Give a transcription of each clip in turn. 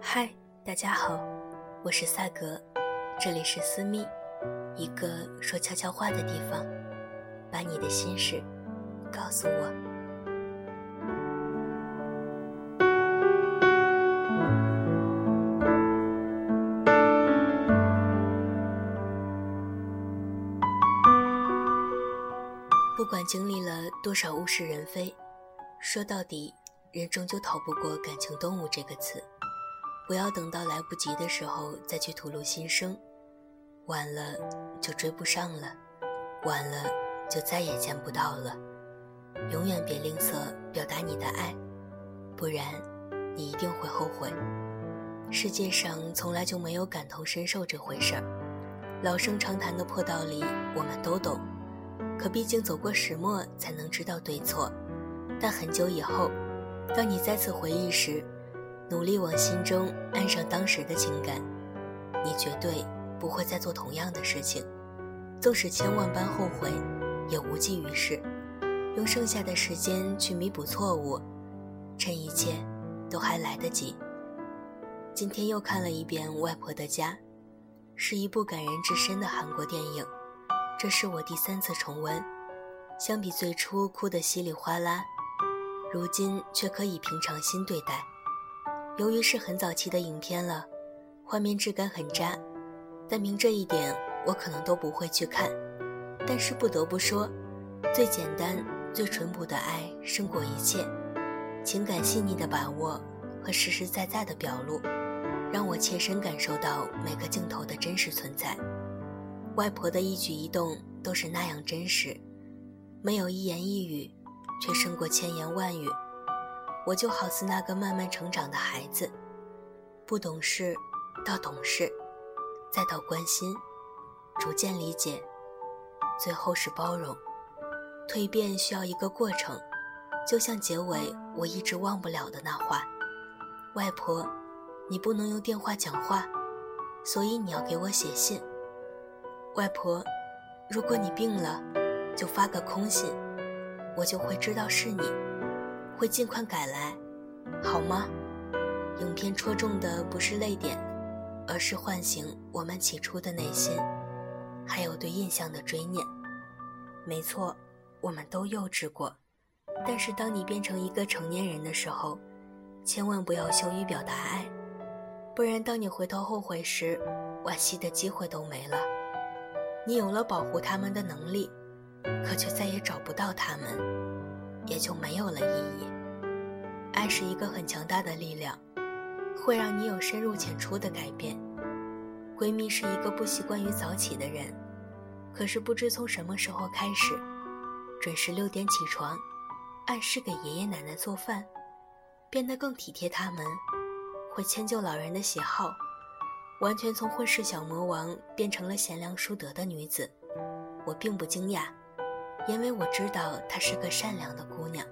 嗨，大家好，我是萨格，这里是私密，一个说悄悄话的地方，把你的心事告诉我。不管经历了多少物是人非，说到底，人终究逃不过“感情动物”这个词。不要等到来不及的时候再去吐露心声，晚了就追不上了，晚了就再也见不到了。永远别吝啬表达你的爱，不然你一定会后悔。世界上从来就没有感同身受这回事儿，老生常谈的破道理我们都懂。可毕竟走过始末，才能知道对错。但很久以后，当你再次回忆时，努力往心中安上当时的情感，你绝对不会再做同样的事情。纵使千万般后悔，也无济于事。用剩下的时间去弥补错误，趁一切都还来得及。今天又看了一遍《外婆的家》，是一部感人至深的韩国电影。这是我第三次重温，相比最初哭得稀里哗啦，如今却可以平常心对待。由于是很早期的影片了，画面质感很渣，但明这一点，我可能都不会去看。但是不得不说，最简单、最淳朴的爱胜过一切，情感细腻的把握和实实在在的表露，让我切身感受到每个镜头的真实存在。外婆的一举一动都是那样真实，没有一言一语，却胜过千言万语。我就好似那个慢慢成长的孩子，不懂事到懂事，再到关心，逐渐理解，最后是包容。蜕变需要一个过程，就像结尾我一直忘不了的那话：“外婆，你不能用电话讲话，所以你要给我写信。”外婆，如果你病了，就发个空信，我就会知道是你，会尽快赶来，好吗？影片戳中的不是泪点，而是唤醒我们起初的内心，还有对印象的追念。没错，我们都幼稚过，但是当你变成一个成年人的时候，千万不要羞于表达爱，不然当你回头后悔时，惋惜的机会都没了。你有了保护他们的能力，可却再也找不到他们，也就没有了意义。爱是一个很强大的力量，会让你有深入浅出的改变。闺蜜是一个不习惯于早起的人，可是不知从什么时候开始，准时六点起床，按时给爷爷奶奶做饭，变得更体贴他们，会迁就老人的喜好。完全从混世小魔王变成了贤良淑德的女子，我并不惊讶，因为我知道她是个善良的姑娘。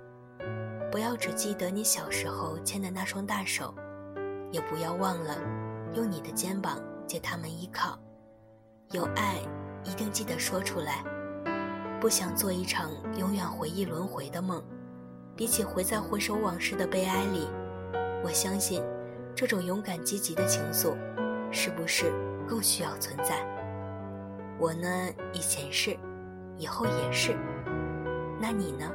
不要只记得你小时候牵的那双大手，也不要忘了用你的肩膀借他们依靠。有爱，一定记得说出来。不想做一场永远回忆轮回的梦。比起回在回首往事的悲哀里，我相信这种勇敢积极的情愫。是不是更需要存在？我呢，以前是，以后也是。那你呢？